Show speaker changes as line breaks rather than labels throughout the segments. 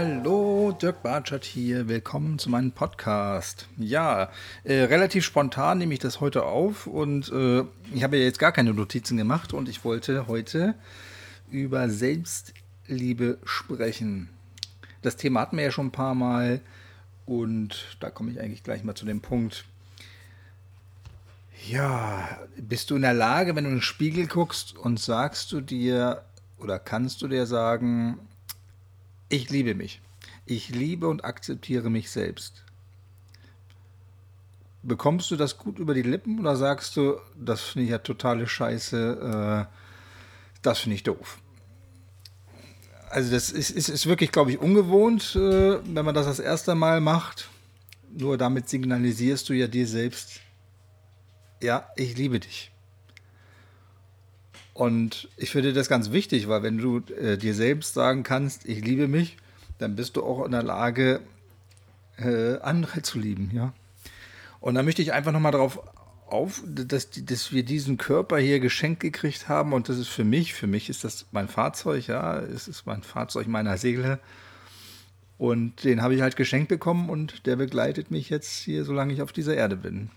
hallo, Dirk Bartschat hier. Willkommen zu meinem Podcast. Ja, äh, relativ spontan nehme ich das heute auf und äh, ich habe ja jetzt gar keine Notizen gemacht und ich wollte heute über Selbstliebe sprechen. Das Thema hatten wir ja schon ein paar Mal und da komme ich eigentlich gleich mal zu dem Punkt. Ja, bist du in der Lage, wenn du in den Spiegel guckst und sagst du dir oder kannst du dir sagen, ich liebe mich. Ich liebe und akzeptiere mich selbst. Bekommst du das gut über die Lippen oder sagst du, das finde ich ja totale Scheiße, äh, das finde ich doof? Also das ist, ist, ist wirklich, glaube ich, ungewohnt, äh, wenn man das das erste Mal macht. Nur damit signalisierst du ja dir selbst, ja, ich liebe dich. Und ich finde das ganz wichtig, weil wenn du äh, dir selbst sagen kannst, ich liebe mich, dann bist du auch in der Lage, äh, andere zu lieben, ja. Und da möchte ich einfach nochmal darauf auf, dass, dass wir diesen Körper hier geschenkt gekriegt haben und das ist für mich, für mich ist das mein Fahrzeug, ja, es ist mein Fahrzeug meiner Seele und den habe ich halt geschenkt bekommen und der begleitet mich jetzt hier, solange ich auf dieser Erde bin.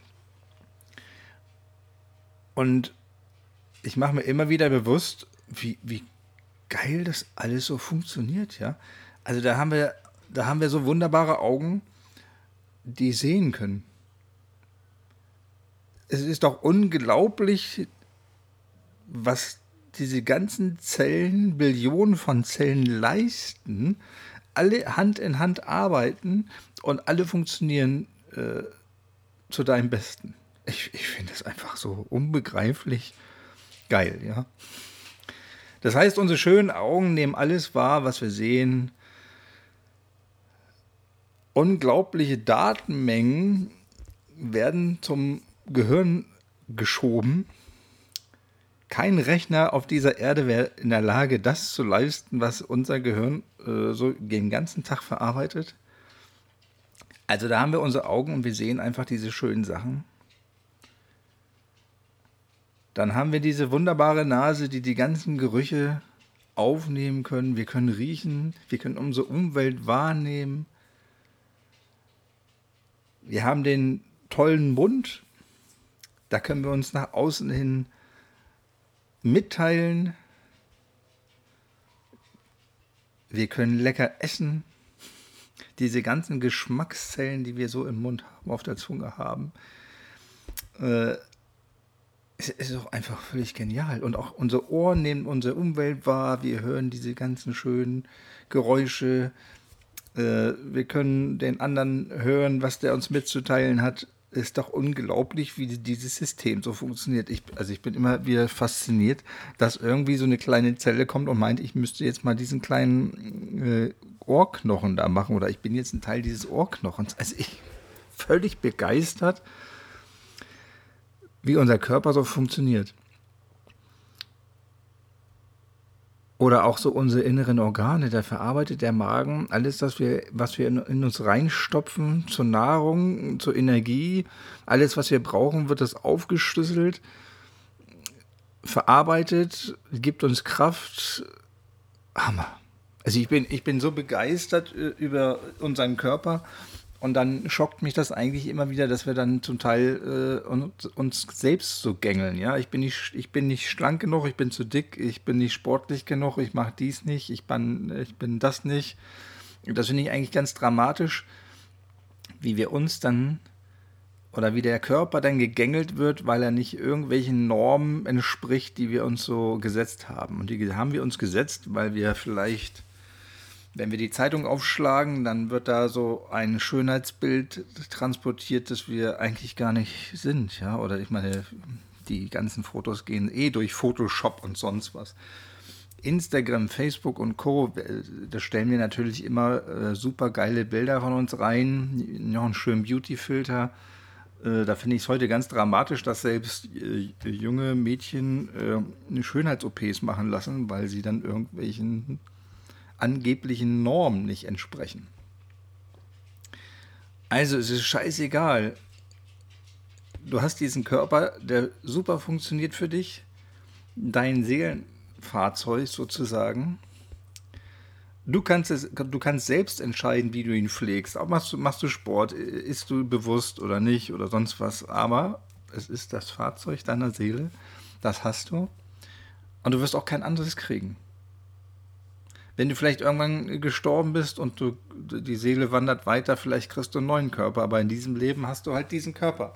Und ich mache mir immer wieder bewusst, wie, wie geil das alles so funktioniert, ja. Also da haben wir, da haben wir so wunderbare Augen, die sehen können. Es ist doch unglaublich, was diese ganzen Zellen, Billionen von Zellen leisten, alle Hand in Hand arbeiten und alle funktionieren äh, zu deinem Besten. Ich, ich finde das einfach so unbegreiflich geil, ja. Das heißt, unsere schönen Augen nehmen alles wahr, was wir sehen. Unglaubliche Datenmengen werden zum Gehirn geschoben. Kein Rechner auf dieser Erde wäre in der Lage, das zu leisten, was unser Gehirn äh, so den ganzen Tag verarbeitet. Also da haben wir unsere Augen und wir sehen einfach diese schönen Sachen. Dann haben wir diese wunderbare Nase, die die ganzen Gerüche aufnehmen können. Wir können riechen, wir können unsere Umwelt wahrnehmen. Wir haben den tollen Mund, da können wir uns nach außen hin mitteilen. Wir können lecker essen. Diese ganzen Geschmackszellen, die wir so im Mund haben, auf der Zunge haben, äh, es ist auch einfach völlig genial. Und auch unsere Ohren nehmen unsere Umwelt wahr. Wir hören diese ganzen schönen Geräusche. Äh, wir können den anderen hören, was der uns mitzuteilen hat. Ist doch unglaublich, wie dieses System so funktioniert. Ich, also ich bin immer wieder fasziniert, dass irgendwie so eine kleine Zelle kommt und meint, ich müsste jetzt mal diesen kleinen äh, Ohrknochen da machen oder ich bin jetzt ein Teil dieses Ohrknochens. Also ich völlig begeistert wie unser Körper so funktioniert. Oder auch so unsere inneren Organe, da verarbeitet der Magen alles, was wir, was wir in, in, uns reinstopfen, zur Nahrung, zur Energie, alles, was wir brauchen, wird das aufgeschlüsselt, verarbeitet, gibt uns Kraft. Hammer. Also ich bin, ich bin so begeistert äh, über unseren Körper und dann schockt mich das eigentlich immer wieder, dass wir dann zum Teil äh, uns, uns, selbst so gängeln. Ja, ich bin, nicht, ich bin nicht schlank genug, ich bin zu dick, ich bin nicht sportlich genug, ich mache dies nicht, ich bin, ich bin das nicht. Das finde ich eigentlich ganz dramatisch, wie wir uns dann oder wie der Körper dann gegängelt wird, weil er nicht irgendwelchen Normen entspricht, die wir uns so gesetzt haben. Und die haben wir uns gesetzt, weil wir vielleicht wenn wir die Zeitung aufschlagen, dann wird da so ein Schönheitsbild transportiert, das wir eigentlich gar nicht sind, ja. Oder ich meine, die ganzen Fotos gehen eh durch Photoshop und sonst was. Instagram, Facebook und Co. Da stellen wir natürlich immer äh, super geile Bilder von uns rein, noch einen schönen Beauty-Filter. Äh, da finde ich es heute ganz dramatisch, dass selbst äh, junge Mädchen äh, Schönheits-OPs machen lassen, weil sie dann irgendwelchen angeblichen Normen nicht entsprechen. Also es ist scheißegal. Du hast diesen Körper, der super funktioniert für dich, dein Seelenfahrzeug sozusagen. Du kannst, es, du kannst selbst entscheiden, wie du ihn pflegst. Auch machst du, machst du Sport, ist du bewusst oder nicht oder sonst was. Aber es ist das Fahrzeug deiner Seele, das hast du. Und du wirst auch kein anderes kriegen. Wenn du vielleicht irgendwann gestorben bist und du, die Seele wandert weiter, vielleicht kriegst du einen neuen Körper, aber in diesem Leben hast du halt diesen Körper.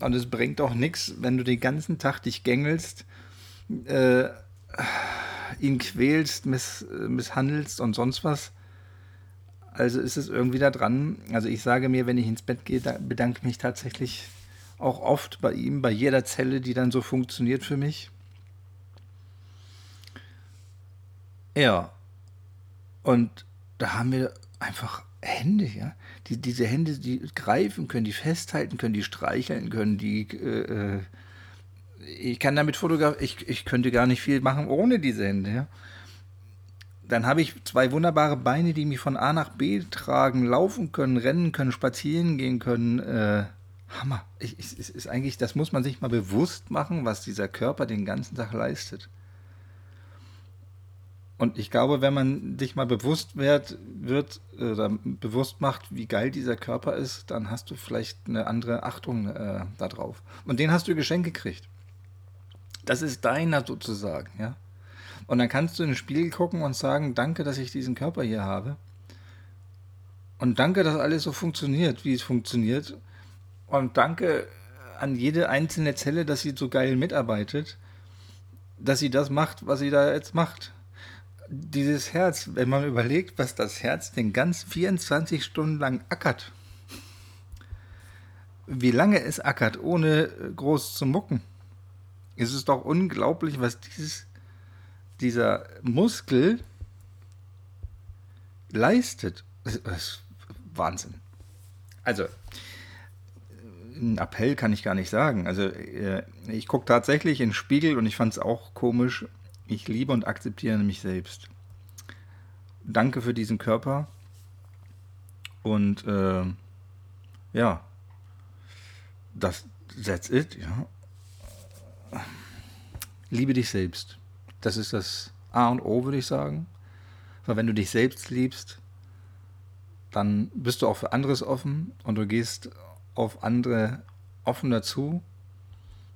Und es bringt auch nichts, wenn du den ganzen Tag dich gängelst, äh, ihn quälst, miss, misshandelst und sonst was. Also ist es irgendwie da dran. Also ich sage mir, wenn ich ins Bett gehe, bedanke mich tatsächlich auch oft bei ihm, bei jeder Zelle, die dann so funktioniert für mich. Ja. Und da haben wir einfach Hände, ja. Die, diese Hände, die greifen können, die festhalten können, die streicheln können, die. Äh, ich kann damit fotografieren, ich, ich könnte gar nicht viel machen ohne diese Hände, ja. Dann habe ich zwei wunderbare Beine, die mich von A nach B tragen, laufen können, rennen können, spazieren gehen können. Äh, Hammer. Ich, ich, ist eigentlich, das muss man sich mal bewusst machen, was dieser Körper den ganzen Tag leistet. Und ich glaube, wenn man sich mal bewusst wird, wird oder bewusst macht, wie geil dieser Körper ist, dann hast du vielleicht eine andere Achtung äh, darauf. Und den hast du geschenkt gekriegt. Das ist deiner sozusagen, ja. Und dann kannst du in den Spiegel gucken und sagen, danke, dass ich diesen Körper hier habe. Und danke, dass alles so funktioniert, wie es funktioniert. Und danke an jede einzelne Zelle, dass sie so geil mitarbeitet, dass sie das macht, was sie da jetzt macht. Dieses Herz, wenn man überlegt, was das Herz den ganzen 24 Stunden lang ackert, wie lange es ackert, ohne groß zu mucken, ist es doch unglaublich, was dieses, dieser Muskel leistet. Das ist Wahnsinn. Also, ein Appell kann ich gar nicht sagen. Also äh, ich gucke tatsächlich in den Spiegel und ich fand es auch komisch. Ich liebe und akzeptiere mich selbst. Danke für diesen Körper. Und äh, ja, das that's it, ja. Liebe dich selbst. Das ist das A und O, würde ich sagen. Weil wenn du dich selbst liebst, dann bist du auch für anderes offen und du gehst auf andere offener zu.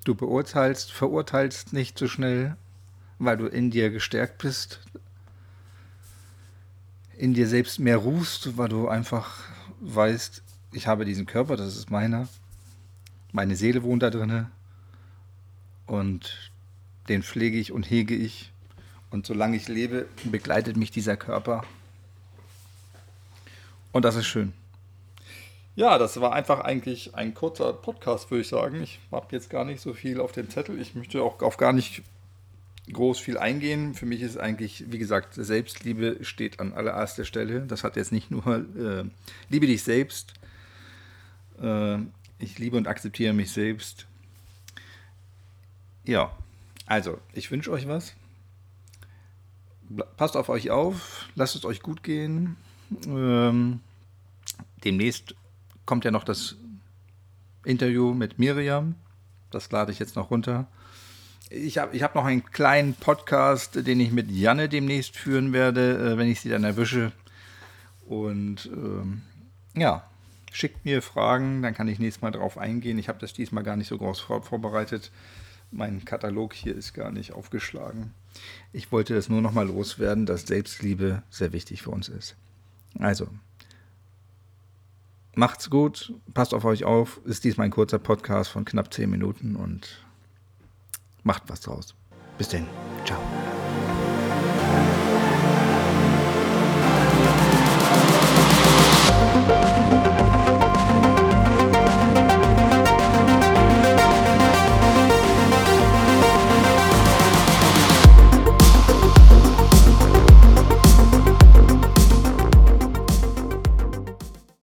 Du beurteilst, verurteilst nicht so schnell, weil du in dir gestärkt bist, in dir selbst mehr ruhst, weil du einfach weißt, ich habe diesen Körper, das ist meiner, meine Seele wohnt da drinne und den pflege ich und hege ich und solange ich lebe, begleitet mich dieser Körper und das ist schön. Ja, das war einfach eigentlich ein kurzer Podcast, würde ich sagen. Ich habe jetzt gar nicht so viel auf dem Zettel. Ich möchte auch auf gar nicht groß viel eingehen. Für mich ist eigentlich, wie gesagt, Selbstliebe steht an allererster Stelle. Das hat jetzt nicht nur äh, Liebe dich selbst. Äh, ich liebe und akzeptiere mich selbst. Ja, also, ich wünsche euch was. Passt auf euch auf, lasst es euch gut gehen. Ähm, demnächst kommt ja noch das Interview mit Miriam. Das lade ich jetzt noch runter. Ich habe ich hab noch einen kleinen Podcast, den ich mit Janne demnächst führen werde, äh, wenn ich sie dann erwische. Und ähm, ja, schickt mir Fragen, dann kann ich nächstes Mal darauf eingehen. Ich habe das diesmal gar nicht so groß vor vorbereitet. Mein Katalog hier ist gar nicht aufgeschlagen. Ich wollte das nur noch mal loswerden, dass Selbstliebe sehr wichtig für uns ist. Also, Macht's gut, passt auf euch auf. Ist diesmal ein kurzer Podcast von knapp 10 Minuten und Macht was draus. Bis denn. Ciao.